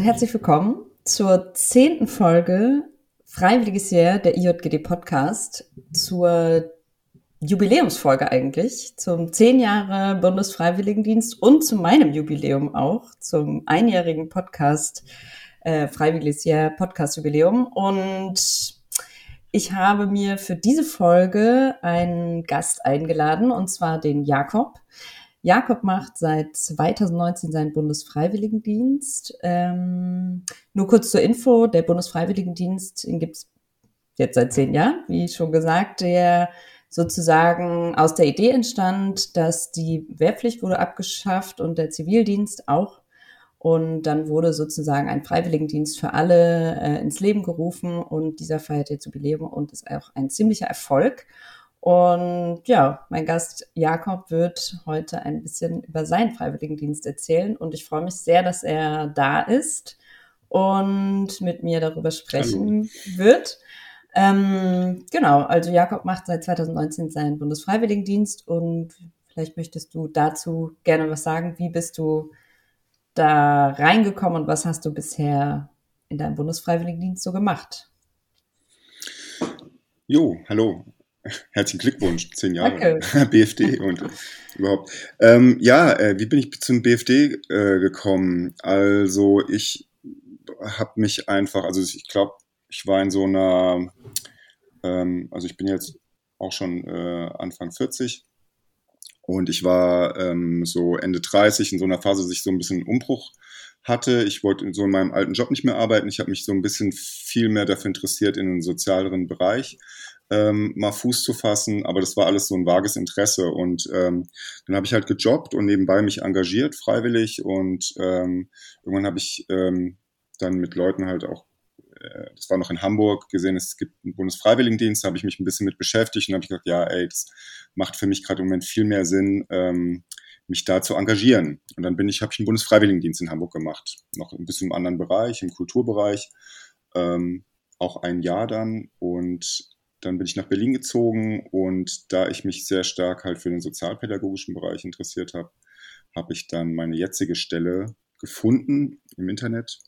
Und herzlich willkommen zur zehnten Folge Freiwilliges Jahr der IJGD Podcast, zur Jubiläumsfolge eigentlich, zum zehn Jahre Bundesfreiwilligendienst und zu meinem Jubiläum auch, zum einjährigen Podcast äh, Freiwilliges Jahr Podcast Jubiläum. Und ich habe mir für diese Folge einen Gast eingeladen, und zwar den Jakob. Jakob macht seit 2019 seinen Bundesfreiwilligendienst. Ähm, nur kurz zur Info, der Bundesfreiwilligendienst, den gibt es jetzt seit zehn Jahren, wie schon gesagt, der sozusagen aus der Idee entstand, dass die Wehrpflicht wurde abgeschafft und der Zivildienst auch. Und dann wurde sozusagen ein Freiwilligendienst für alle äh, ins Leben gerufen und dieser feiert jetzt Jubiläum und ist auch ein ziemlicher Erfolg. Und ja, mein Gast Jakob wird heute ein bisschen über seinen Freiwilligendienst erzählen und ich freue mich sehr, dass er da ist und mit mir darüber sprechen Hallo. wird. Ähm, genau, also Jakob macht seit 2019 seinen Bundesfreiwilligendienst und vielleicht möchtest du dazu gerne was sagen. Wie bist du da reingekommen und was hast du bisher in deinem Bundesfreiwilligendienst so gemacht? Jo, hallo. Herzlichen Glückwunsch, zehn Jahre BFD und überhaupt. Ähm, ja, äh, wie bin ich zum BFD äh, gekommen? Also ich habe mich einfach, also ich glaube, ich war in so einer, ähm, also ich bin jetzt auch schon äh, Anfang 40 und ich war ähm, so Ende 30 in so einer Phase, dass ich so ein bisschen Umbruch hatte. Ich wollte so in meinem alten Job nicht mehr arbeiten. Ich habe mich so ein bisschen viel mehr dafür interessiert in den sozialeren Bereich ähm, mal Fuß zu fassen, aber das war alles so ein vages Interesse. Und ähm, dann habe ich halt gejobbt und nebenbei mich engagiert, freiwillig. Und ähm, irgendwann habe ich ähm, dann mit Leuten halt auch äh, das war noch in Hamburg, gesehen, es gibt einen Bundesfreiwilligendienst, da habe ich mich ein bisschen mit beschäftigt und habe ich gesagt, ja, ey, das macht für mich gerade im Moment viel mehr Sinn, ähm, mich da zu engagieren. Und dann bin ich, habe ich einen Bundesfreiwilligendienst in Hamburg gemacht, noch ein bisschen im anderen Bereich, im Kulturbereich, ähm, auch ein Jahr dann. Und dann bin ich nach Berlin gezogen und da ich mich sehr stark halt für den sozialpädagogischen Bereich interessiert habe, habe ich dann meine jetzige Stelle gefunden im Internet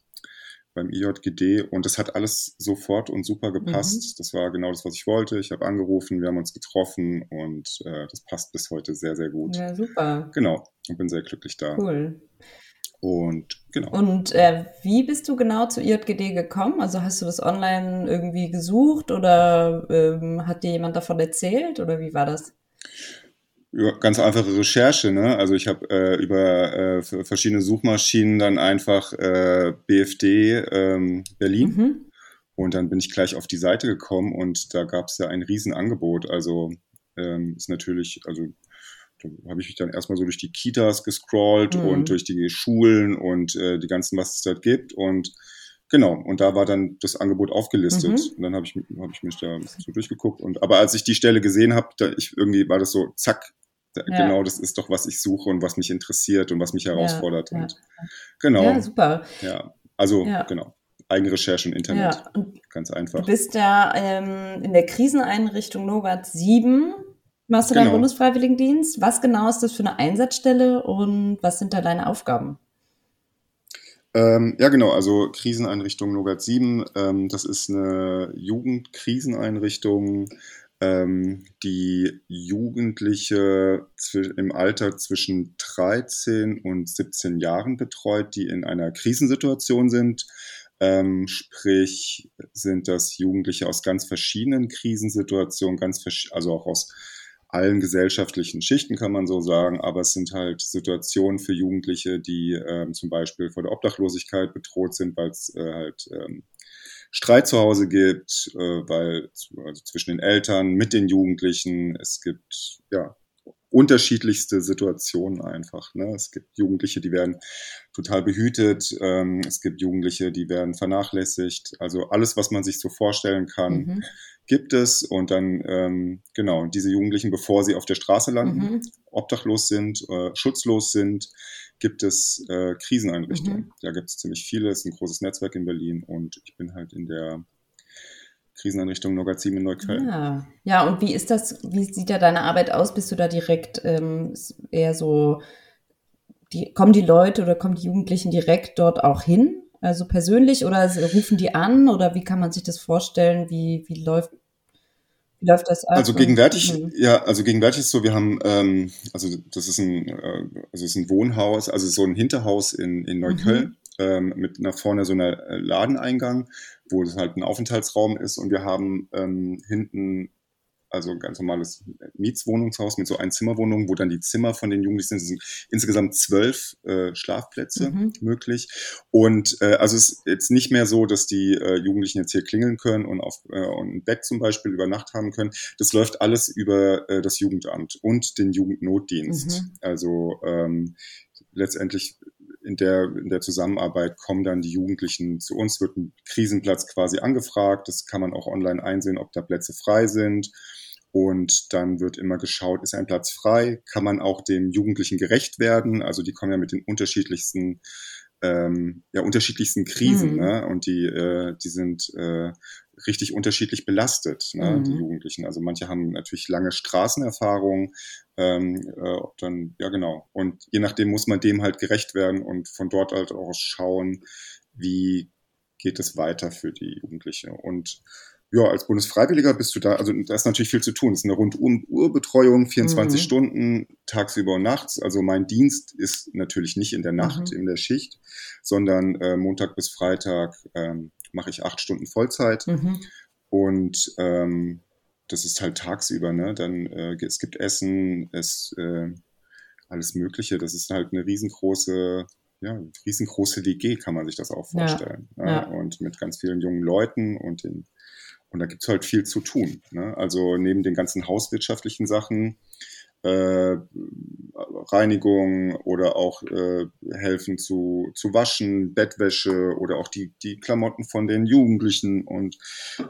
beim IJGD und das hat alles sofort und super gepasst. Mhm. Das war genau das, was ich wollte. Ich habe angerufen, wir haben uns getroffen und äh, das passt bis heute sehr, sehr gut. Ja, super. Genau und bin sehr glücklich da. Cool. Und genau. Und äh, wie bist du genau zu IJGD gekommen? Also hast du das online irgendwie gesucht oder ähm, hat dir jemand davon erzählt oder wie war das? Ja, ganz einfache Recherche, ne? Also ich habe äh, über äh, verschiedene Suchmaschinen dann einfach äh, BFD ähm, Berlin mhm. und dann bin ich gleich auf die Seite gekommen und da gab es ja ein Riesenangebot. Also ähm, ist natürlich, also habe ich mich dann erstmal so durch die Kitas gescrollt mhm. und durch die Schulen und äh, die ganzen, was es dort gibt. Und genau, und da war dann das Angebot aufgelistet. Mhm. Und dann habe ich, hab ich mich da so durchgeguckt. Und aber als ich die Stelle gesehen habe, da ich irgendwie war das so, zack, ja. genau, das ist doch, was ich suche und was mich interessiert und was mich herausfordert. Ja, und genau. Ja, super. Ja, also genau. Eigenrecherche im Internet. Ganz einfach. Du bist ja ähm, in der Kriseneinrichtung Nogat 7 Machst du genau. deinen Bundesfreiwilligendienst? Was genau ist das für eine Einsatzstelle und was sind da deine Aufgaben? Ähm, ja, genau, also Kriseneinrichtung Nogat 7, ähm, das ist eine Jugendkriseneinrichtung, ähm, die Jugendliche im Alter zwischen 13 und 17 Jahren betreut, die in einer Krisensituation sind. Ähm, sprich, sind das Jugendliche aus ganz verschiedenen Krisensituationen, ganz also auch aus allen gesellschaftlichen Schichten, kann man so sagen, aber es sind halt Situationen für Jugendliche, die ähm, zum Beispiel vor der Obdachlosigkeit bedroht sind, weil es äh, halt ähm, Streit zu Hause gibt, äh, weil also zwischen den Eltern, mit den Jugendlichen, es gibt ja unterschiedlichste Situationen einfach. Ne? Es gibt Jugendliche, die werden total behütet, ähm, es gibt Jugendliche, die werden vernachlässigt. Also alles, was man sich so vorstellen kann, mhm. Gibt es. Und dann, ähm, genau, diese Jugendlichen, bevor sie auf der Straße landen, mhm. obdachlos sind, äh, schutzlos sind, gibt es äh, Kriseneinrichtungen. Mhm. Da gibt es ziemlich viele, es ist ein großes Netzwerk in Berlin und ich bin halt in der Kriseneinrichtung Nogazim in Neukölln. Ja. ja, und wie ist das, wie sieht da deine Arbeit aus? Bist du da direkt ähm, eher so die, kommen die Leute oder kommen die Jugendlichen direkt dort auch hin? Also persönlich oder rufen die an oder wie kann man sich das vorstellen? Wie, wie läuft wie läuft das ab? Also gegenwärtig, mhm. ja, also gegenwärtig ist so, wir haben, ähm, also das ist ein, äh, also ist ein Wohnhaus, also so ein Hinterhaus in, in Neukölln mhm. ähm, mit nach vorne so einer äh, Ladeneingang, wo es halt ein Aufenthaltsraum ist und wir haben ähm, hinten also ein ganz normales Mietswohnungshaus mit so Einzimmerwohnungen, wo dann die Zimmer von den Jugendlichen sind. Es sind insgesamt zwölf äh, Schlafplätze mhm. möglich. Und äh, also es ist jetzt nicht mehr so, dass die äh, Jugendlichen jetzt hier klingeln können und auf äh, und ein Bett zum Beispiel über Nacht haben können. Das läuft alles über äh, das Jugendamt und den Jugendnotdienst. Mhm. Also ähm, letztendlich in der, in der Zusammenarbeit kommen dann die Jugendlichen zu uns, wird ein Krisenplatz quasi angefragt. Das kann man auch online einsehen, ob da Plätze frei sind. Und dann wird immer geschaut, ist ein Platz frei? Kann man auch dem Jugendlichen gerecht werden? Also die kommen ja mit den unterschiedlichsten ähm, ja, unterschiedlichsten Krisen, mhm. ne? Und die, äh, die sind äh, richtig unterschiedlich belastet, ne? Mhm. die Jugendlichen. Also manche haben natürlich lange Straßenerfahrung, ähm, äh, dann, ja genau. Und je nachdem muss man dem halt gerecht werden und von dort halt auch schauen, wie geht es weiter für die Jugendliche. Und ja, als Bundesfreiwilliger bist du da, also da ist natürlich viel zu tun. Es ist eine Rundum-Uhrbetreuung, 24 mhm. Stunden, tagsüber und nachts. Also mein Dienst ist natürlich nicht in der Nacht, mhm. in der Schicht, sondern äh, Montag bis Freitag ähm, mache ich acht Stunden Vollzeit. Mhm. Und ähm, das ist halt tagsüber, ne? Dann äh, es gibt Essen, es äh, alles Mögliche. Das ist halt eine riesengroße ja, riesengroße WG kann man sich das auch vorstellen. Ja, ja. Und mit ganz vielen jungen Leuten und den und da gibt's halt viel zu tun. Ne? Also neben den ganzen hauswirtschaftlichen Sachen, äh, Reinigung oder auch äh, helfen zu, zu waschen, Bettwäsche oder auch die, die Klamotten von den Jugendlichen und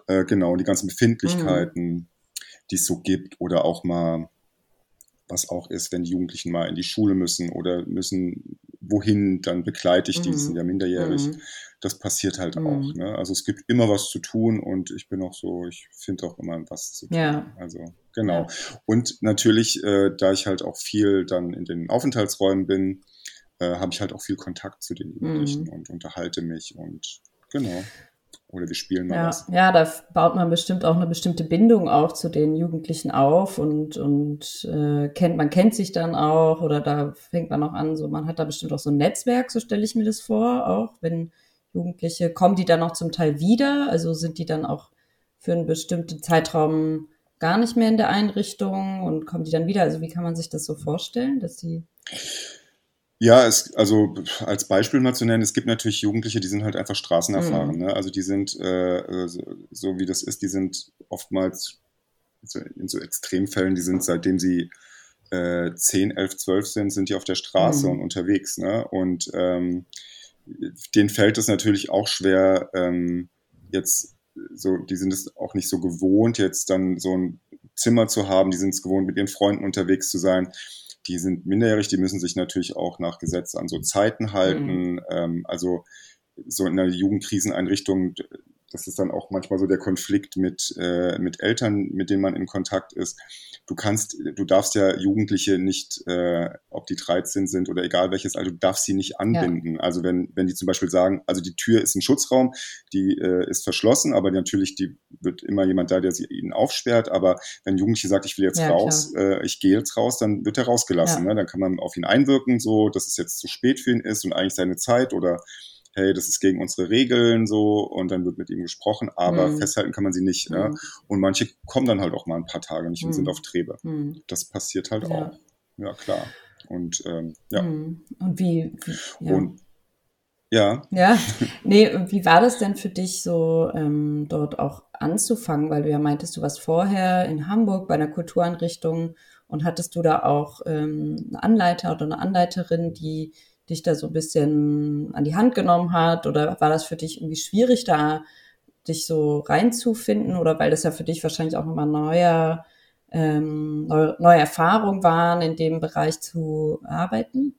äh, genau, die ganzen Befindlichkeiten, mhm. die es so gibt oder auch mal was auch ist, wenn die Jugendlichen mal in die Schule müssen oder müssen wohin, dann begleite ich die, mhm. sind ja minderjährig. Mhm. Das passiert halt mhm. auch. Ne? Also es gibt immer was zu tun und ich bin auch so, ich finde auch immer was zu tun. Ja. Also genau. Ja. Und natürlich, äh, da ich halt auch viel dann in den Aufenthaltsräumen bin, äh, habe ich halt auch viel Kontakt zu den Jugendlichen mhm. und unterhalte mich und genau. Oder wir spielen mal ja, was. Ja, da baut man bestimmt auch eine bestimmte Bindung auch zu den Jugendlichen auf und, und äh, kennt, man kennt sich dann auch oder da fängt man auch an, so man hat da bestimmt auch so ein Netzwerk, so stelle ich mir das vor, auch wenn Jugendliche, kommen die dann noch zum Teil wieder? Also sind die dann auch für einen bestimmten Zeitraum gar nicht mehr in der Einrichtung und kommen die dann wieder? Also wie kann man sich das so vorstellen, dass sie ja, es, also als Beispiel mal zu nennen, es gibt natürlich Jugendliche, die sind halt einfach straßenerfahren. Mhm. Ne? Also die sind, äh, so, so, wie das ist, die sind oftmals in so Extremfällen, die sind seitdem sie äh, 10, 11, 12 sind, sind die auf der Straße mhm. und unterwegs. Ne? Und ähm, denen fällt es natürlich auch schwer, ähm, jetzt so, die sind es auch nicht so gewohnt, jetzt dann so ein Zimmer zu haben, die sind es gewohnt, mit ihren Freunden unterwegs zu sein die sind minderjährig, die müssen sich natürlich auch nach Gesetz an so Zeiten halten. Mhm. Ähm, also so in einer Jugendkriseneinrichtung, das ist dann auch manchmal so der Konflikt mit, äh, mit Eltern, mit denen man in Kontakt ist du kannst, du darfst ja Jugendliche nicht, äh, ob die 13 sind oder egal welches Alter, du darfst sie nicht anbinden. Ja. Also wenn, wenn die zum Beispiel sagen, also die Tür ist ein Schutzraum, die äh, ist verschlossen, aber natürlich die wird immer jemand da, der sie ihnen aufsperrt. Aber wenn Jugendliche sagt, ich will jetzt ja, raus, äh, ich gehe jetzt raus, dann wird er rausgelassen. Ja. Ne? Dann kann man auf ihn einwirken, so dass es jetzt zu spät für ihn ist und eigentlich seine Zeit oder hey, das ist gegen unsere Regeln so und dann wird mit ihm gesprochen, aber mhm. festhalten kann man sie nicht. Mhm. Ja? Und manche kommen dann halt auch mal ein paar Tage nicht mhm. und sind auf Trebe. Mhm. Das passiert halt ja. auch. Ja, klar. Und ähm, ja. Mhm. Und wie, wie ja. Und ja. Ja, nee, wie war das denn für dich so, ähm, dort auch anzufangen? Weil du ja meintest, du warst vorher in Hamburg bei einer Kultureinrichtung und hattest du da auch ähm, einen Anleiter oder eine Anleiterin, die dich da so ein bisschen an die Hand genommen hat? Oder war das für dich irgendwie schwierig, da dich so reinzufinden? Oder weil das ja für dich wahrscheinlich auch nochmal neuer, ähm, neue, neue Erfahrungen waren, in dem Bereich zu arbeiten?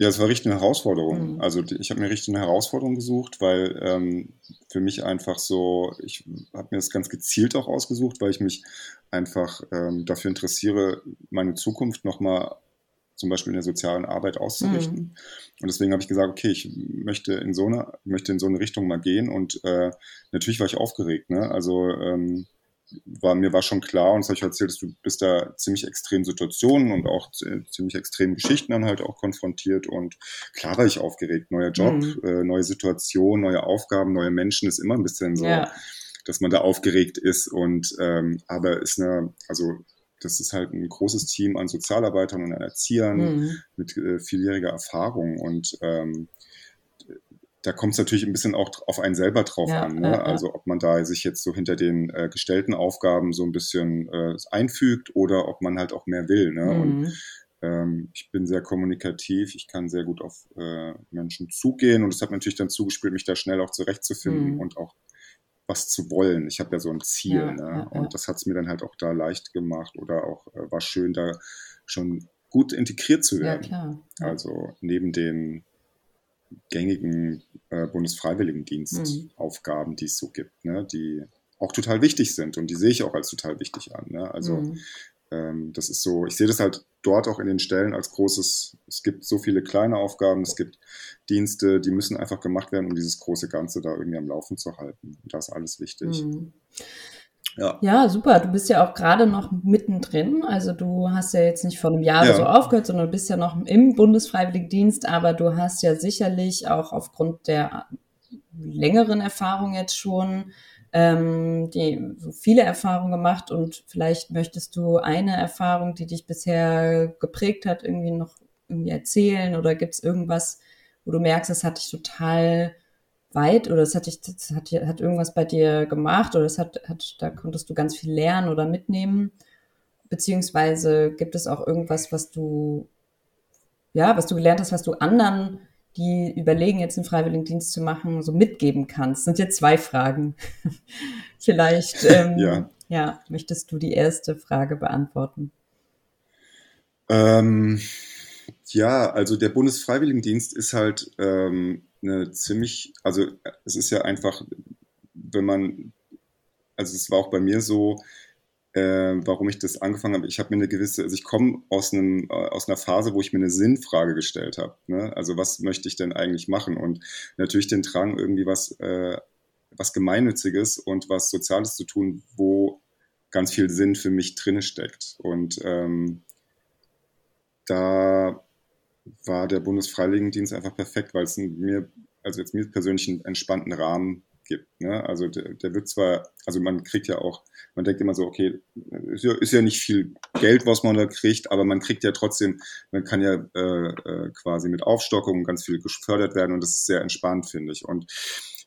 Ja, es war richtig eine Herausforderung. Mhm. Also ich habe mir richtig eine Herausforderung gesucht, weil ähm, für mich einfach so, ich habe mir das ganz gezielt auch ausgesucht, weil ich mich einfach ähm, dafür interessiere, meine Zukunft nochmal zum Beispiel in der sozialen Arbeit auszurichten. Mhm. Und deswegen habe ich gesagt, okay, ich möchte in so eine, möchte in so eine Richtung mal gehen. Und äh, natürlich war ich aufgeregt. Ne? Also ähm, war, mir war schon klar, und das habe ich erzählt, dass du bist da ziemlich extremen Situationen und auch ziemlich extremen Geschichten dann halt auch konfrontiert. Und klar war ich aufgeregt. Neuer Job, mhm. äh, neue Situation, neue Aufgaben, neue Menschen ist immer ein bisschen so, ja. dass man da aufgeregt ist. Und ähm, aber ist eine, also das ist halt ein großes Team an Sozialarbeitern und an Erziehern mhm. mit äh, vieljähriger Erfahrung und ähm, da kommt es natürlich ein bisschen auch auf einen selber drauf ja, an. Ne? Ja, also ob man da sich jetzt so hinter den äh, gestellten Aufgaben so ein bisschen äh, einfügt oder ob man halt auch mehr will. Ne? Mhm. Und ähm, ich bin sehr kommunikativ, ich kann sehr gut auf äh, Menschen zugehen und es hat natürlich dann zugespielt, mich da schnell auch zurechtzufinden mhm. und auch was zu wollen. Ich habe ja so ein Ziel ja, ne? ja, und das hat es mir dann halt auch da leicht gemacht oder auch äh, war schön, da schon gut integriert zu werden. Also neben den gängigen äh, Bundesfreiwilligendienstaufgaben, mhm. die es so gibt, ne? die auch total wichtig sind und die sehe ich auch als total wichtig an. Ne? Also mhm. ähm, das ist so, ich sehe das halt dort auch in den Stellen als großes, es gibt so viele kleine Aufgaben, es gibt Dienste, die müssen einfach gemacht werden, um dieses große Ganze da irgendwie am Laufen zu halten. Und da ist alles wichtig. Mhm. Ja. ja, super. Du bist ja auch gerade noch mittendrin. Also du hast ja jetzt nicht vor einem Jahr ja. so aufgehört, sondern du bist ja noch im Bundesfreiwilligendienst, aber du hast ja sicherlich auch aufgrund der längeren Erfahrung jetzt schon ähm, die viele Erfahrungen gemacht und vielleicht möchtest du eine Erfahrung, die dich bisher geprägt hat, irgendwie noch irgendwie erzählen oder gibt es irgendwas, wo du merkst, es hat dich total weit oder es hat dich, das hat, hat irgendwas bei dir gemacht oder es hat, hat, da konntest du ganz viel lernen oder mitnehmen? Beziehungsweise gibt es auch irgendwas, was du, ja, was du gelernt hast, was du anderen die überlegen, jetzt einen Freiwilligendienst zu machen, so mitgeben kannst? Das sind jetzt zwei Fragen. Vielleicht ähm, ja. ja. möchtest du die erste Frage beantworten. Ähm, ja, also der Bundesfreiwilligendienst ist halt ähm, eine ziemlich, also es ist ja einfach, wenn man, also es war auch bei mir so, äh, warum ich das angefangen habe. Ich habe mir eine gewisse, also ich komme aus einem äh, aus einer Phase, wo ich mir eine Sinnfrage gestellt habe. Ne? Also was möchte ich denn eigentlich machen? Und natürlich den Drang, irgendwie was äh, was Gemeinnütziges und was Soziales zu tun, wo ganz viel Sinn für mich drinne steckt. Und ähm, da war der Bundesfreiwilligendienst einfach perfekt, weil es mir, also jetzt mir persönlich einen entspannten Rahmen gibt. Ne? Also der, der, wird zwar, also man kriegt ja auch, man denkt immer so, okay, ist ja, ist ja, nicht viel Geld, was man da kriegt, aber man kriegt ja trotzdem, man kann ja äh, äh, quasi mit Aufstockung ganz viel gefördert werden und das ist sehr entspannt, finde ich. Und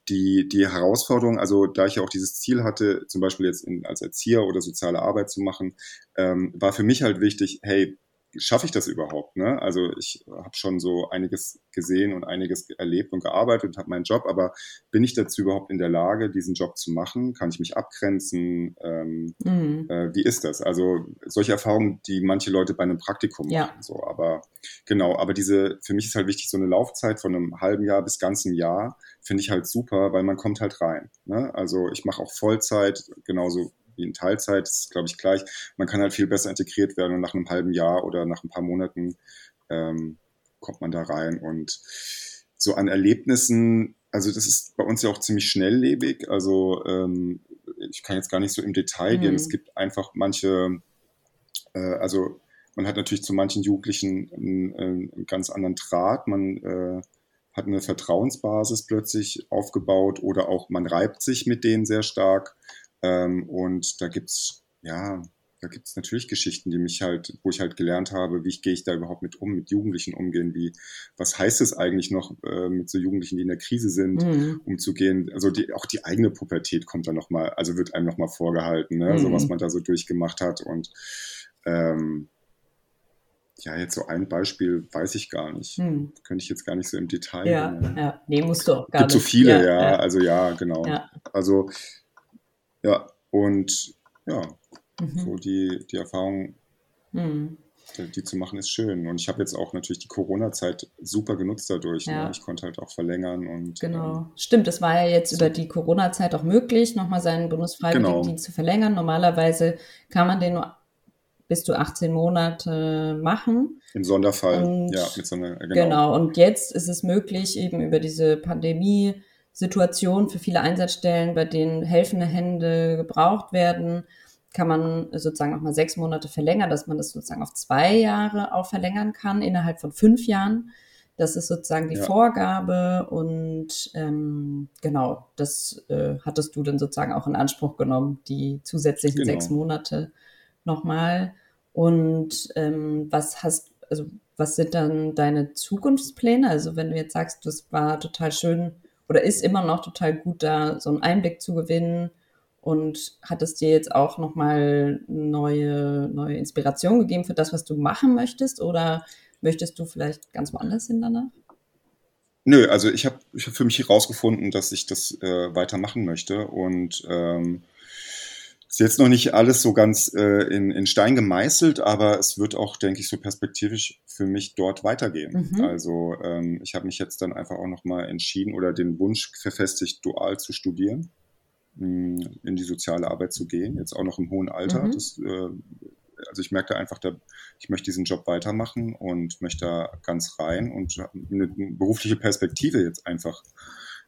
die, die Herausforderung, also da ich ja auch dieses Ziel hatte, zum Beispiel jetzt in, als Erzieher oder soziale Arbeit zu machen, ähm, war für mich halt wichtig, hey, schaffe ich das überhaupt? Ne? Also ich habe schon so einiges gesehen und einiges erlebt und gearbeitet und habe meinen Job, aber bin ich dazu überhaupt in der Lage, diesen Job zu machen? Kann ich mich abgrenzen? Ähm, mhm. äh, wie ist das? Also solche Erfahrungen, die manche Leute bei einem Praktikum ja. machen. So, aber genau, aber diese, für mich ist halt wichtig, so eine Laufzeit von einem halben Jahr bis ganzem Jahr finde ich halt super, weil man kommt halt rein. Ne? Also ich mache auch Vollzeit, genauso wie in Teilzeit, das ist, glaube ich, gleich. Man kann halt viel besser integriert werden und nach einem halben Jahr oder nach ein paar Monaten ähm, kommt man da rein. Und so an Erlebnissen, also das ist bei uns ja auch ziemlich schnelllebig. Also ähm, ich kann jetzt gar nicht so im Detail mhm. gehen. Es gibt einfach manche, äh, also man hat natürlich zu manchen Jugendlichen einen, einen ganz anderen Draht. Man äh, hat eine Vertrauensbasis plötzlich aufgebaut oder auch man reibt sich mit denen sehr stark. Ähm, und da gibt's ja, da gibt's natürlich Geschichten, die mich halt, wo ich halt gelernt habe, wie ich, gehe ich da überhaupt mit um, mit Jugendlichen umgehen, wie, was heißt es eigentlich noch, äh, mit so Jugendlichen, die in der Krise sind, mhm. umzugehen. Also die, auch die eigene Pubertät kommt dann nochmal, also wird einem nochmal vorgehalten, ne? Mhm. so was man da so durchgemacht hat. Und ähm, ja, jetzt so ein Beispiel weiß ich gar nicht. Hm. Könnte ich jetzt gar nicht so im Detail. Ja, nennen. ja. nee, musst du auch gar Gibt nicht. so viele, ja, ja, ja. Also ja, genau. Ja. Also ja, und ja, mhm. so die, die Erfahrung, mhm. die, die, zu machen, ist schön. Und ich habe jetzt auch natürlich die Corona-Zeit super genutzt dadurch. Ne? Ja. Ne? Ich konnte halt auch verlängern und. Genau. Ähm, Stimmt, es war ja jetzt so. über die Corona-Zeit auch möglich, nochmal seinen Bundesfreiwilligendienst genau. zu verlängern. Normalerweise kann man den nur bis zu 18 Monate machen. Im Sonderfall, und, ja, mit so einer, genau. genau. Und jetzt ist es möglich, eben über diese Pandemie-Situation für viele Einsatzstellen, bei denen helfende Hände gebraucht werden, kann man sozusagen nochmal sechs Monate verlängern, dass man das sozusagen auf zwei Jahre auch verlängern kann, innerhalb von fünf Jahren. Das ist sozusagen die ja. Vorgabe und ähm, genau, das äh, hattest du dann sozusagen auch in Anspruch genommen, die zusätzlichen genau. sechs Monate nochmal. Und ähm, was hast, also was sind dann deine Zukunftspläne? Also wenn du jetzt sagst, das war total schön oder ist immer noch total gut, da so einen Einblick zu gewinnen und hat es dir jetzt auch nochmal neue, neue Inspiration gegeben für das, was du machen möchtest? Oder Möchtest du vielleicht ganz woanders hin danach? Nö, also ich habe ich hab für mich herausgefunden, dass ich das äh, weitermachen möchte und ähm, ist jetzt noch nicht alles so ganz äh, in, in Stein gemeißelt, aber es wird auch, denke ich, so perspektivisch für mich dort weitergehen. Mhm. Also ähm, ich habe mich jetzt dann einfach auch nochmal entschieden oder den Wunsch verfestigt, dual zu studieren, mh, hm, in die soziale Arbeit zu gehen, jetzt auch noch im hohen Alter. Mhm. Das äh, also ich merke da einfach, da, ich möchte diesen Job weitermachen und möchte da ganz rein und eine berufliche Perspektive jetzt einfach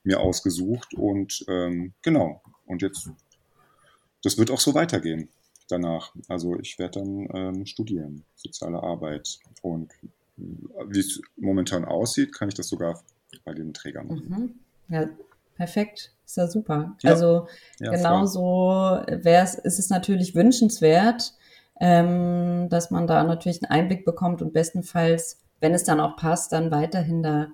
mir ausgesucht und ähm, genau. Und jetzt, das wird auch so weitergehen danach. Also ich werde dann ähm, studieren, soziale Arbeit und wie es momentan aussieht, kann ich das sogar bei den Trägern machen. Mhm. Ja, perfekt. Ist ja super. Ja. Also ja, genauso wäre es, ist es natürlich wünschenswert, ähm, dass man da natürlich einen Einblick bekommt und bestenfalls, wenn es dann auch passt, dann weiterhin da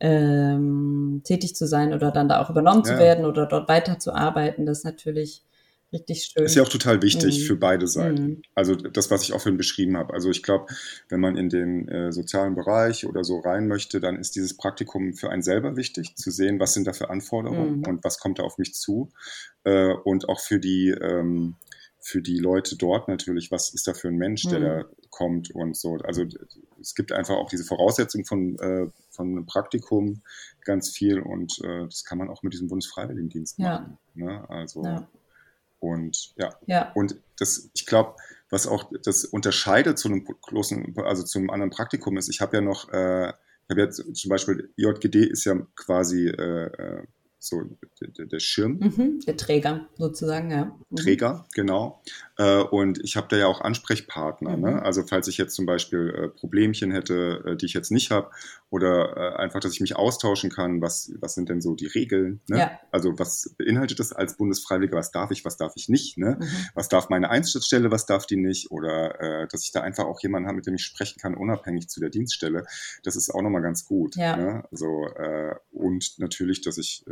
ähm, tätig zu sein oder dann da auch übernommen ja. zu werden oder dort weiterzuarbeiten. Das ist natürlich richtig schön. Ist ja auch total wichtig mhm. für beide Seiten. Mhm. Also das, was ich auch vorhin beschrieben habe. Also ich glaube, wenn man in den äh, sozialen Bereich oder so rein möchte, dann ist dieses Praktikum für einen selber wichtig, zu sehen, was sind da für Anforderungen mhm. und was kommt da auf mich zu. Äh, und auch für die ähm, für die Leute dort natürlich, was ist da für ein Mensch, der mhm. da kommt und so. Also es gibt einfach auch diese Voraussetzung von, äh, von einem Praktikum ganz viel und äh, das kann man auch mit diesem Bundesfreiwilligendienst machen. Ja. Ne? Also ja. Und ja. ja. Und das, ich glaube, was auch das unterscheidet zu einem großen, also zum anderen Praktikum ist, ich habe ja noch, äh, ich habe jetzt zum Beispiel, JGD ist ja quasi äh, äh so der, der Schirm. Mhm, der Träger sozusagen, ja. Mhm. Träger, genau. Äh, und ich habe da ja auch Ansprechpartner. Ne? Mhm. Ne? Also falls ich jetzt zum Beispiel äh, Problemchen hätte, äh, die ich jetzt nicht habe, oder äh, einfach, dass ich mich austauschen kann, was, was sind denn so die Regeln? Ne? Ja. Also was beinhaltet das als Bundesfreiwilliger, was darf ich, was darf ich nicht? Ne? Mhm. Was darf meine Einsatzstelle, was darf die nicht? Oder äh, dass ich da einfach auch jemanden habe, mit dem ich sprechen kann, unabhängig zu der Dienststelle. Das ist auch nochmal ganz gut. Ja. Ne? Also, äh, und natürlich, dass ich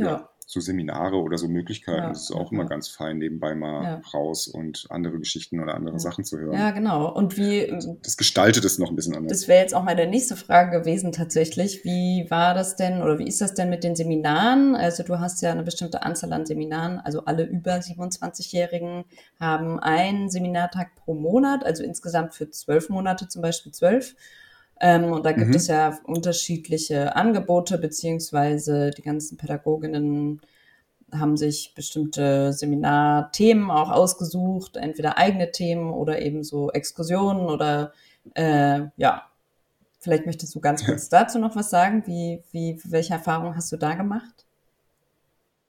äh, ja. so Seminare oder so Möglichkeiten. Ja, das ist auch immer ganz fein, nebenbei mal ja. raus und andere Geschichten oder andere Sachen zu hören. Ja, genau. Und wie. Das gestaltet es noch ein bisschen anders. Das wäre jetzt auch meine nächste Frage gewesen, tatsächlich. Wie war das denn oder wie ist das denn mit den Seminaren? Also, du hast ja eine bestimmte Anzahl an Seminaren. Also, alle über 27-Jährigen haben einen Seminartag pro Monat, also insgesamt für zwölf Monate zum Beispiel zwölf. Ähm, und da gibt mhm. es ja unterschiedliche Angebote, beziehungsweise die ganzen Pädagoginnen haben sich bestimmte Seminarthemen auch ausgesucht, entweder eigene Themen oder eben so Exkursionen oder äh, ja, vielleicht möchtest du ganz kurz dazu noch was sagen. Wie, wie, welche Erfahrungen hast du da gemacht?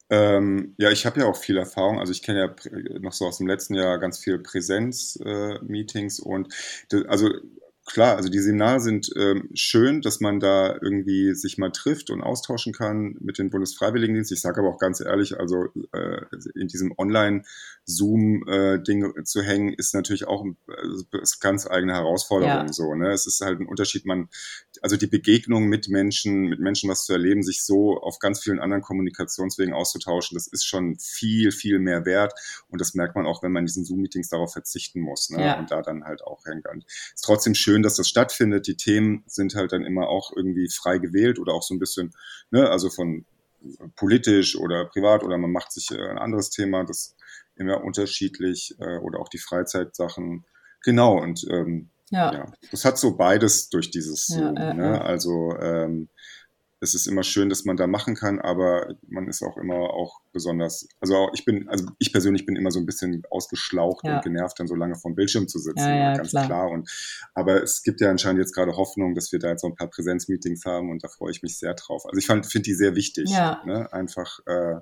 Ähm, ja, ich habe ja auch viel Erfahrung. Also ich kenne ja noch so aus dem letzten Jahr ganz viel Präsenz-Meetings äh, und also klar, also die Seminare sind ähm, schön, dass man da irgendwie sich mal trifft und austauschen kann mit den Bundesfreiwilligendienst. Ich sage aber auch ganz ehrlich, also äh, in diesem Online-Zoom-Ding äh, zu hängen, ist natürlich auch äh, ist ganz eigene Herausforderung. Ja. So, ne? Es ist halt ein Unterschied. Man, also die Begegnung mit Menschen, mit Menschen was zu erleben, sich so auf ganz vielen anderen Kommunikationswegen auszutauschen, das ist schon viel, viel mehr wert. Und das merkt man auch, wenn man in diesen Zoom-Meetings darauf verzichten muss ne? Ja. und da dann halt auch hängt. Ist trotzdem schön schön, dass das stattfindet. Die Themen sind halt dann immer auch irgendwie frei gewählt oder auch so ein bisschen, ne, also von politisch oder privat oder man macht sich äh, ein anderes Thema, das immer unterschiedlich äh, oder auch die Freizeitsachen. Genau, und ähm, ja. ja. das hat so beides durch dieses, ja, äh, ne? also ähm, es ist immer schön, dass man da machen kann, aber man ist auch immer auch besonders, also ich bin, also ich persönlich bin immer so ein bisschen ausgeschlaucht ja. und genervt, dann so lange vom Bildschirm zu sitzen, ja, ja, ganz klar. klar. Und aber es gibt ja anscheinend jetzt gerade Hoffnung, dass wir da jetzt so ein paar Präsenzmeetings haben und da freue ich mich sehr drauf. Also ich finde die sehr wichtig, ne? einfach äh,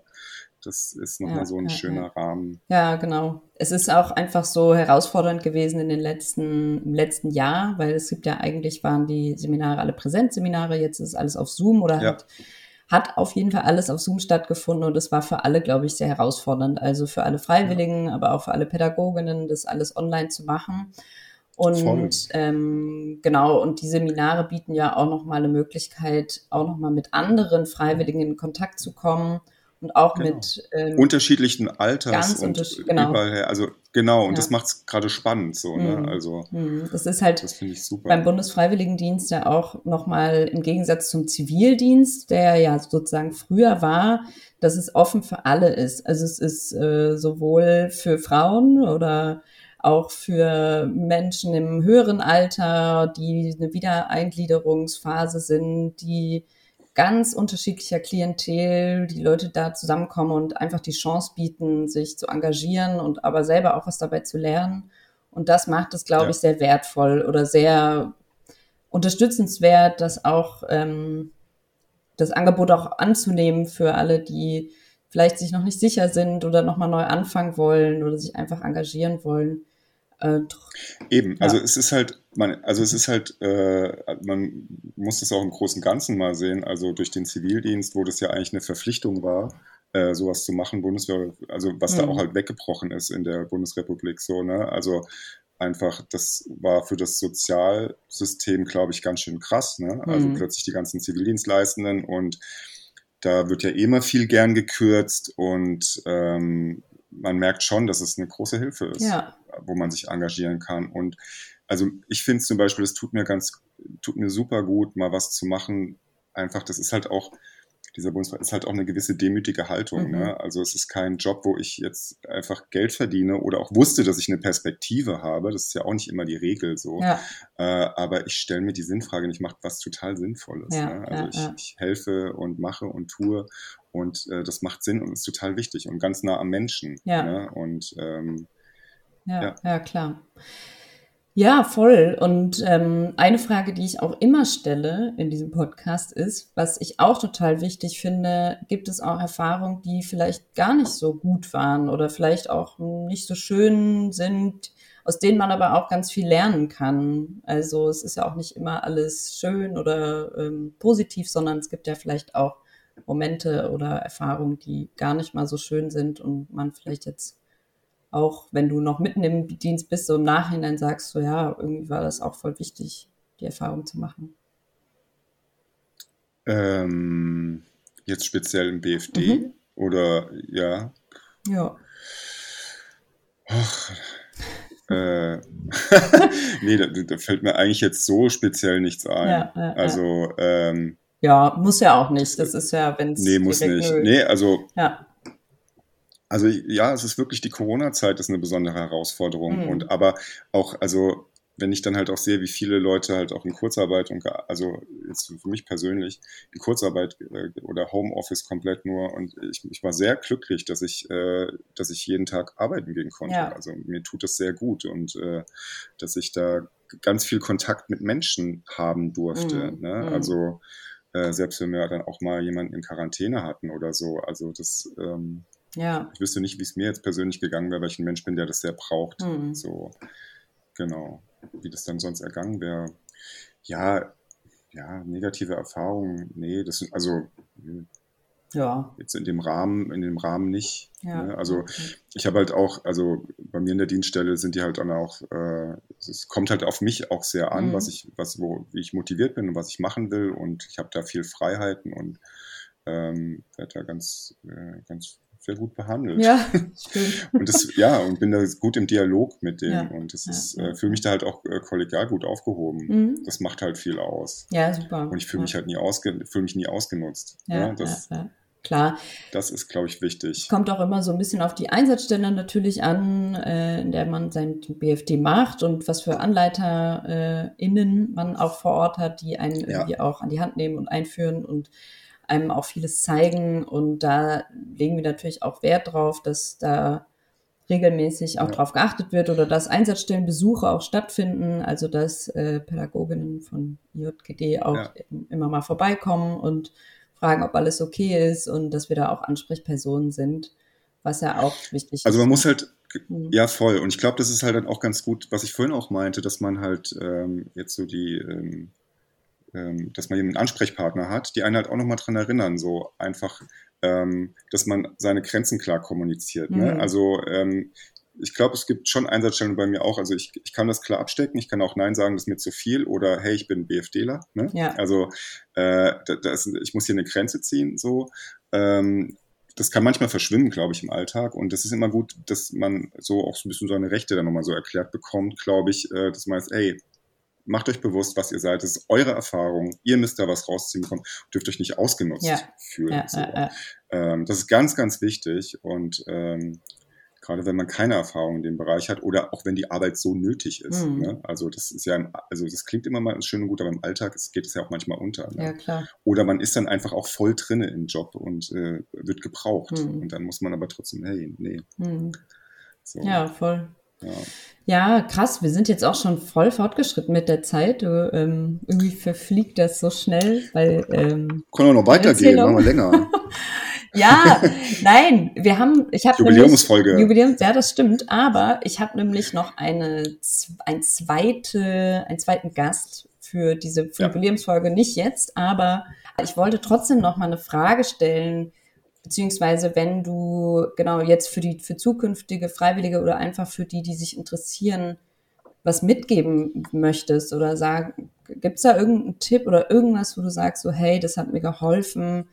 das ist nochmal ja, so ein ja, schöner ja. Rahmen. Ja, genau. Es ist auch einfach so herausfordernd gewesen in den letzten, im letzten Jahr, weil es gibt ja eigentlich waren die Seminare alle Präsenzseminare, jetzt ist alles auf Zoom oder hat, hat auf jeden Fall alles auf Zoom stattgefunden und es war für alle, glaube ich, sehr herausfordernd. Also für alle Freiwilligen, aber auch für alle Pädagoginnen, das alles online zu machen. Und ähm, genau, und die Seminare bieten ja auch nochmal eine Möglichkeit, auch nochmal mit anderen Freiwilligen in Kontakt zu kommen und auch genau. mit ähm, unterschiedlichen Alters und genau. überall her. Also genau, und ja. das macht es gerade spannend so. Ne? Mhm. Also mhm. das ist halt das beim Bundesfreiwilligendienst ja auch nochmal im Gegensatz zum Zivildienst, der ja sozusagen früher war, dass es offen für alle ist. Also es ist äh, sowohl für Frauen oder auch für Menschen im höheren Alter, die eine Wiedereingliederungsphase sind, die ganz unterschiedlicher Klientel, die Leute da zusammenkommen und einfach die Chance bieten, sich zu engagieren und aber selber auch was dabei zu lernen. Und das macht es, glaube ja. ich, sehr wertvoll oder sehr unterstützenswert, das auch ähm, das Angebot auch anzunehmen für alle, die vielleicht sich noch nicht sicher sind oder nochmal neu anfangen wollen oder sich einfach engagieren wollen. Äh, Eben, ja. also es ist halt, man, also es ist halt, äh, man muss es auch im großen Ganzen mal sehen, also durch den Zivildienst, wo das ja eigentlich eine Verpflichtung war, äh, sowas zu machen, Bundeswehr, also was mhm. da auch halt weggebrochen ist in der Bundesrepublik, so, ne, also einfach, das war für das Sozialsystem, glaube ich, ganz schön krass, ne, also mhm. plötzlich die ganzen Zivildienstleistenden und da wird ja immer viel gern gekürzt und ähm, man merkt schon, dass es eine große Hilfe ist, ja. wo man sich engagieren kann. Und also ich finde zum Beispiel, es tut mir ganz, tut mir super gut, mal was zu machen. Einfach, das ist halt auch, dieser Bundesrat ist halt auch eine gewisse demütige Haltung. Ne? Mhm. Ne? Also es ist kein Job, wo ich jetzt einfach Geld verdiene oder auch wusste, dass ich eine Perspektive habe. Das ist ja auch nicht immer die Regel so. Ja. Äh, aber ich stelle mir die Sinnfrage und ich mache was total Sinnvolles. Ja, ne? Also ja, ich, ich, helfe und mache und tue und äh, das macht Sinn und ist total wichtig und ganz nah am Menschen. Ne? Und ähm, ja, ja, klar. Ja, voll. Und ähm, eine Frage, die ich auch immer stelle in diesem Podcast ist, was ich auch total wichtig finde, gibt es auch Erfahrungen, die vielleicht gar nicht so gut waren oder vielleicht auch nicht so schön sind, aus denen man aber auch ganz viel lernen kann. Also es ist ja auch nicht immer alles schön oder ähm, positiv, sondern es gibt ja vielleicht auch Momente oder Erfahrungen, die gar nicht mal so schön sind und man vielleicht jetzt auch, wenn du noch mitten im Dienst bist, so im Nachhinein sagst, so ja, irgendwie war das auch voll wichtig, die Erfahrung zu machen. Ähm, jetzt speziell im BFD mhm. oder ja? Ja. Ach, äh, nee, da, da, fällt mir eigentlich jetzt so speziell nichts ein. Ja, ja, also ähm, ja, muss ja auch nicht. Das ist ja, wenn es. Nee, muss nicht. Nö. Nee, also. Ja. Also ja, es ist wirklich die Corona-Zeit ist eine besondere Herausforderung. Mhm. Und aber auch, also wenn ich dann halt auch sehe, wie viele Leute halt auch in Kurzarbeit und also jetzt für mich persönlich in Kurzarbeit äh, oder Homeoffice komplett nur und ich, ich war sehr glücklich, dass ich, äh, dass ich jeden Tag arbeiten gehen konnte. Ja. Also mir tut das sehr gut und äh, dass ich da ganz viel Kontakt mit Menschen haben durfte. Mhm. Ne? Mhm. Also äh, selbst wenn wir dann auch mal jemanden in Quarantäne hatten oder so. Also das, ähm, ja. ich wüsste nicht, wie es mir jetzt persönlich gegangen wäre, weil ich ein Mensch bin, der das sehr braucht. Mhm. So, genau. Wie das dann sonst ergangen wäre. Ja, ja, negative Erfahrungen, nee, das sind, also, ja. Jetzt in dem Rahmen, in dem Rahmen nicht. Ja. Ne? Also ich habe halt auch, also bei mir in der Dienststelle sind die halt dann auch, äh, es kommt halt auf mich auch sehr an, mhm. was ich, was, wo, wie ich motiviert bin und was ich machen will. Und ich habe da viel Freiheiten und ähm, werde da ganz, äh, ganz sehr gut behandelt. Ja, stimmt. und das, ja, und bin da gut im Dialog mit denen. Ja, und das ja, ist, äh, fühle mich da halt auch äh, kollegial gut aufgehoben. Mhm. Das macht halt viel aus. Ja, super. Und ich fühle mich halt nie ausge, fühle mich nie ausgenutzt. Ja, das, klar. Das ist, glaube ich, wichtig. Kommt auch immer so ein bisschen auf die Einsatzstelle natürlich an, äh, in der man sein BFD macht und was für AnleiterInnen man auch vor Ort hat, die einen irgendwie auch an die Hand nehmen und einführen und einem auch vieles zeigen. Und da legen wir natürlich auch Wert drauf, dass da regelmäßig auch ja. darauf geachtet wird oder dass Einsatzstellenbesuche auch stattfinden, also dass äh, Pädagoginnen von JGD auch ja. immer mal vorbeikommen und fragen, ob alles okay ist und dass wir da auch Ansprechpersonen sind, was ja auch wichtig also ist. Also man muss halt, mhm. ja voll, und ich glaube, das ist halt dann auch ganz gut, was ich vorhin auch meinte, dass man halt ähm, jetzt so die ähm, ähm, dass man jemanden Ansprechpartner hat, die einen halt auch nochmal dran erinnern, so einfach, ähm, dass man seine Grenzen klar kommuniziert. Ne? Mhm. Also ähm, ich glaube, es gibt schon Einsatzstellen bei mir auch. Also ich, ich kann das klar abstecken. Ich kann auch Nein sagen, das ist mir zu viel oder hey, ich bin BFDler. Ne? Ja. Also äh, das, ich muss hier eine Grenze ziehen. So. Ähm, das kann manchmal verschwimmen, glaube ich, im Alltag. Und das ist immer gut, dass man so auch so ein bisschen seine Rechte dann nochmal so erklärt bekommt, glaube ich, äh, dass man jetzt, ey, macht euch bewusst, was ihr seid. Das ist eure Erfahrung. Ihr müsst da was rausziehen bekommen. Dürft euch nicht ausgenutzt ja. fühlen. Ja, so. ja, ähm, das ist ganz, ganz wichtig. Und ähm, gerade wenn man keine Erfahrung in dem Bereich hat oder auch wenn die Arbeit so nötig ist. Mhm. Ne? Also das ist ja, im, also das klingt immer mal schön und gut, aber im Alltag geht es ja auch manchmal unter. Ne? Ja, klar. Oder man ist dann einfach auch voll drinne im Job und äh, wird gebraucht. Mhm. Und dann muss man aber trotzdem, hey, nee. Mhm. So. Ja, voll. Ja. ja. krass. Wir sind jetzt auch schon voll fortgeschritten mit der Zeit. Du, ähm, irgendwie verfliegt das so schnell, weil. Ähm, Können wir noch weitergehen, machen wir länger. ja, nein, wir haben, ich habe Jubiläumsfolge. Jubiläums, ja, das stimmt. Aber ich habe nämlich noch eine, ein zweite, einen zweiten Gast für diese ja. Jubiläumsfolge. Nicht jetzt, aber ich wollte trotzdem noch mal eine Frage stellen Beziehungsweise wenn du genau jetzt für die für zukünftige Freiwillige oder einfach für die, die sich interessieren, was mitgeben möchtest oder sagen, gibt es da irgendeinen Tipp oder irgendwas, wo du sagst, so hey, das hat mir geholfen?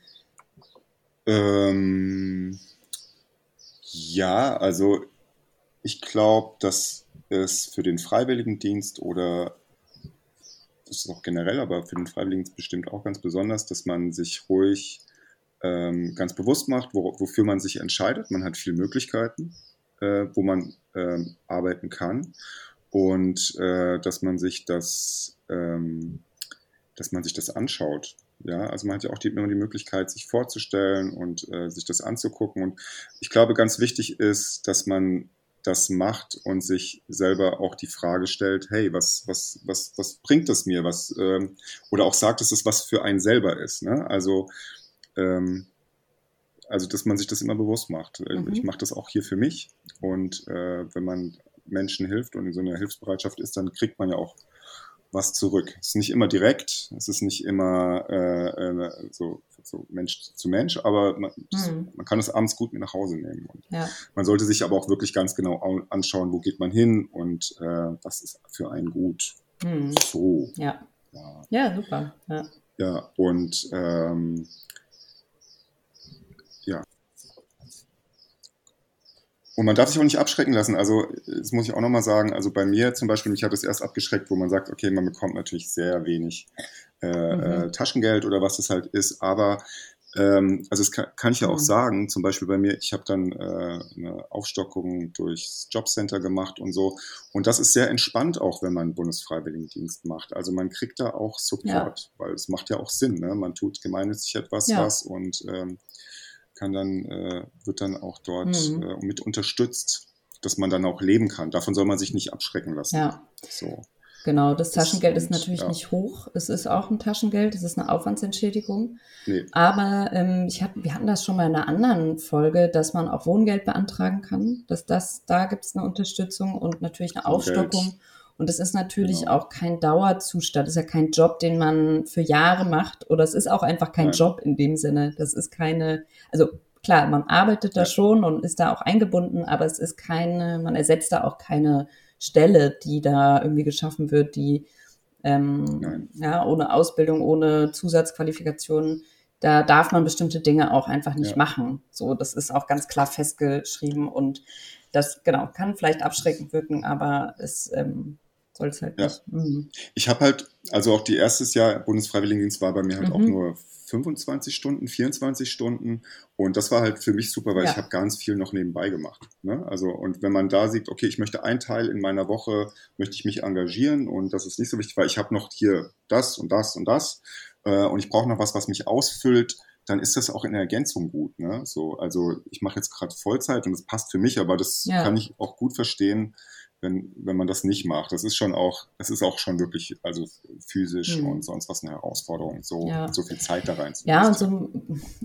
Ähm, ja, also ich glaube, dass es für den Freiwilligendienst oder das ist auch generell, aber für den Freiwilligendienst bestimmt auch ganz besonders, dass man sich ruhig ähm, ganz bewusst macht, wo, wofür man sich entscheidet. Man hat viele Möglichkeiten, äh, wo man ähm, arbeiten kann und äh, dass man sich das, ähm, dass man sich das anschaut. Ja, also man hat ja auch die, immer die Möglichkeit, sich vorzustellen und äh, sich das anzugucken. Und ich glaube, ganz wichtig ist, dass man das macht und sich selber auch die Frage stellt, hey, was, was, was, was bringt das mir? Was, ähm, oder auch sagt, dass es was für einen selber ist. Ne? Also ähm, also dass man sich das immer bewusst macht. Äh, mhm. Ich mache das auch hier für mich und äh, wenn man Menschen hilft und in so einer Hilfsbereitschaft ist, dann kriegt man ja auch was zurück. Es ist nicht immer direkt, es ist nicht immer äh, äh, so, so, Mensch zu Mensch, aber man, mhm. man, kann es abends gut mit nach Hause nehmen. Ja. Man sollte sich aber auch wirklich ganz genau anschauen, wo geht man hin und äh, was ist für einen gut. Mhm. So. Ja. ja. Ja, super. Ja, ja und ähm, Und man darf sich auch nicht abschrecken lassen. Also, das muss ich auch nochmal sagen. Also bei mir zum Beispiel, mich hat es erst abgeschreckt, wo man sagt, okay, man bekommt natürlich sehr wenig äh, mhm. äh, Taschengeld oder was das halt ist. Aber ähm, also das kann, kann, ich ja auch mhm. sagen, zum Beispiel bei mir, ich habe dann äh, eine Aufstockung durchs Jobcenter gemacht und so. Und das ist sehr entspannt auch, wenn man Bundesfreiwilligendienst macht. Also man kriegt da auch Support, ja. weil es macht ja auch Sinn. Ne? Man tut gemeinnützig etwas ja. was und ähm, kann dann, äh, wird dann auch dort mhm. äh, mit unterstützt, dass man dann auch leben kann. Davon soll man sich nicht abschrecken lassen. Ja. So. Genau, das Taschengeld das, ist natürlich ja. nicht hoch. Es ist auch ein Taschengeld, es ist eine Aufwandsentschädigung. Nee. Aber ähm, ich hab, wir hatten das schon mal in einer anderen Folge, dass man auch Wohngeld beantragen kann. Dass das, da gibt es eine Unterstützung und natürlich eine Aufstockung. Und es ist natürlich genau. auch kein Dauerzustand, es ist ja kein Job, den man für Jahre macht. Oder es ist auch einfach kein Nein. Job in dem Sinne. Das ist keine, also klar, man arbeitet da ja. schon und ist da auch eingebunden, aber es ist keine, man ersetzt da auch keine Stelle, die da irgendwie geschaffen wird, die ähm, ja, ohne Ausbildung, ohne Zusatzqualifikationen, da darf man bestimmte Dinge auch einfach nicht ja. machen. So, das ist auch ganz klar festgeschrieben und das genau kann vielleicht abschreckend wirken, aber es ähm, soll es halt ja. nicht. Mhm. Ich habe halt, also auch die erstes Jahr Bundesfreiwilligendienst war bei mir halt mhm. auch nur 25 Stunden, 24 Stunden. Und das war halt für mich super, weil ja. ich habe ganz viel noch nebenbei gemacht. Ne? Also, und wenn man da sieht, okay, ich möchte einen Teil in meiner Woche, möchte ich mich engagieren und das ist nicht so wichtig, weil ich habe noch hier das und das und das äh, und ich brauche noch was, was mich ausfüllt, dann ist das auch in der Ergänzung gut. Ne? So, also ich mache jetzt gerade Vollzeit und das passt für mich, aber das ja. kann ich auch gut verstehen, wenn, wenn man das nicht macht. Das ist schon auch, das ist auch schon wirklich, also physisch hm. und sonst was eine Herausforderung, so, ja. so viel Zeit da rein zu Ja, und so,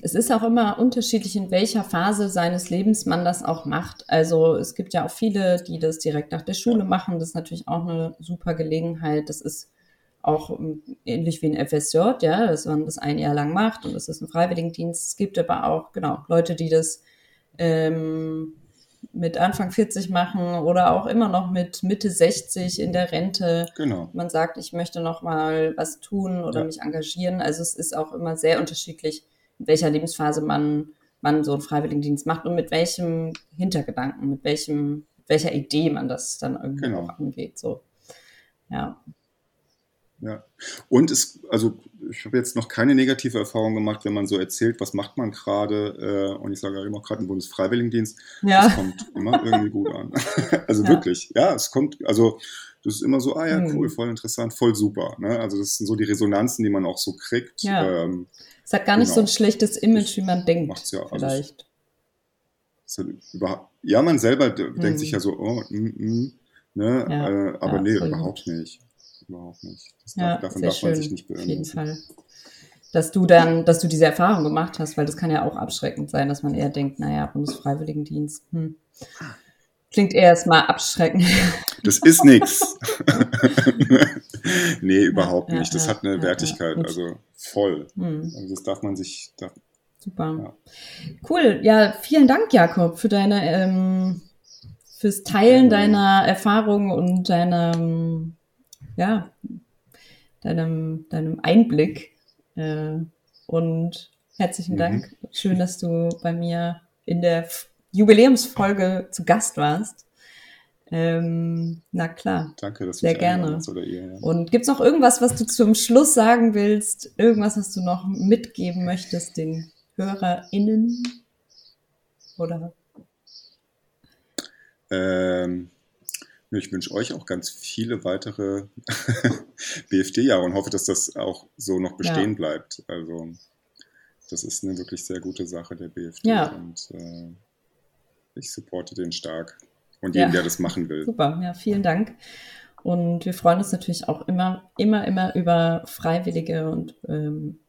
es ist auch immer unterschiedlich, in welcher Phase seines Lebens man das auch macht. Also es gibt ja auch viele, die das direkt nach der Schule ja. machen. Das ist natürlich auch eine super Gelegenheit. Das ist auch ähm, ähnlich wie ein FSJ, ja, dass man das ein Jahr lang macht und das ist ein Freiwilligendienst. Es gibt aber auch, genau, Leute, die das ähm, mit Anfang 40 machen oder auch immer noch mit Mitte 60 in der Rente. Genau. Man sagt, ich möchte noch mal was tun oder ja. mich engagieren. Also es ist auch immer sehr unterschiedlich, in welcher Lebensphase man, man so einen Freiwilligendienst macht und mit welchem Hintergedanken, mit welchem, welcher Idee man das dann irgendwie genau. auch angeht. So. Ja. Ja. Und es, also ich habe jetzt noch keine negative Erfahrung gemacht, wenn man so erzählt, was macht man gerade, äh, und ich sage ja immer gerade einen Bundesfreiwilligendienst, ja. das kommt immer irgendwie gut an. also ja. wirklich, ja, es kommt, also das ist immer so, ah ja, cool, hm. voll interessant, voll super. Ne? Also das sind so die Resonanzen, die man auch so kriegt. Ja. Ähm, es hat gar nicht genau. so ein schlechtes Image, wie man denkt. Ja, also vielleicht. Also, ja, man selber hm. denkt sich ja so, oh, mm, mm, ne? Ja, äh, aber nee, überhaupt nicht überhaupt nicht. Das ja, darf, davon darf schön, man sich nicht beirren. Auf jeden Fall. Dass du dann, dass du diese Erfahrung gemacht hast, weil das kann ja auch abschreckend sein, dass man eher denkt, naja, Bundesfreiwilligendienst, hm. Klingt eher erstmal abschreckend. Das ist nichts. nee, überhaupt ja, nicht. Das ja, hat eine ja, Wertigkeit, also voll. Hm. Also das darf man sich. Darf, Super. Cool. Ja, vielen Dank, Jakob, für deine ähm, fürs Teilen deiner Erfahrungen und deiner ja, deinem, deinem Einblick. Äh, und herzlichen mhm. Dank. Schön, dass du bei mir in der Jubiläumsfolge zu Gast warst. Ähm, na klar. Danke, dass du Sehr gerne. Oder ihr, ja. Und gibt's noch irgendwas, was du zum Schluss sagen willst? Irgendwas, was du noch mitgeben möchtest den HörerInnen? Oder? Ähm, ich wünsche euch auch ganz viele weitere BFD-Jahre und hoffe, dass das auch so noch bestehen ja. bleibt. Also das ist eine wirklich sehr gute Sache, der BFD. Ja. Und äh, ich supporte den stark und jeden, ja. der das machen will. Super, ja, vielen Dank. Und wir freuen uns natürlich auch immer, immer, immer über Freiwillige und ähm,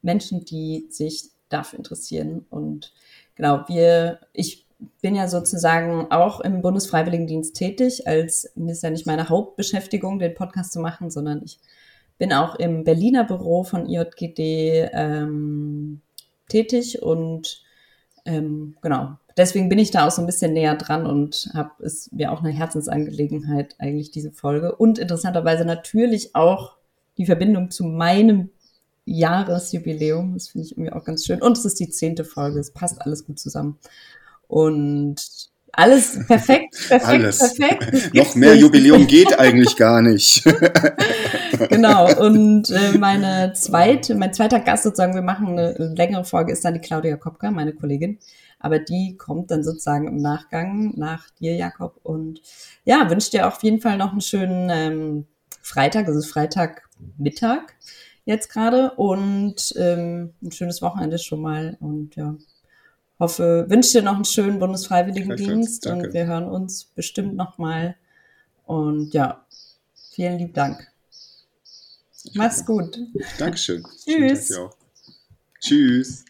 Menschen, die sich dafür interessieren. Und genau, wir, ich bin ja sozusagen auch im Bundesfreiwilligendienst tätig, als ist ja nicht meine Hauptbeschäftigung, den Podcast zu machen, sondern ich bin auch im Berliner Büro von IJGD ähm, tätig und ähm, genau, deswegen bin ich da auch so ein bisschen näher dran und habe es mir auch eine Herzensangelegenheit eigentlich diese Folge und interessanterweise natürlich auch die Verbindung zu meinem Jahresjubiläum. Das finde ich irgendwie auch ganz schön. Und es ist die zehnte Folge. Es passt alles gut zusammen. Und alles perfekt, perfekt, alles. perfekt. Noch mehr nicht. Jubiläum geht eigentlich gar nicht. genau. Und äh, meine zweite, mein zweiter Gast sozusagen, wir machen eine längere Folge, ist dann die Claudia Kopka, meine Kollegin. Aber die kommt dann sozusagen im Nachgang nach dir, Jakob. Und ja, wünsche dir auf jeden Fall noch einen schönen ähm, Freitag, also Freitagmittag jetzt gerade und ähm, ein schönes Wochenende schon mal. Und ja, hoffe, wünsche dir noch einen schönen Bundesfreiwilligendienst und wir hören uns bestimmt nochmal. Und ja, vielen lieben Dank. Mach's gut. Dankeschön. Tschüss. Tschüss.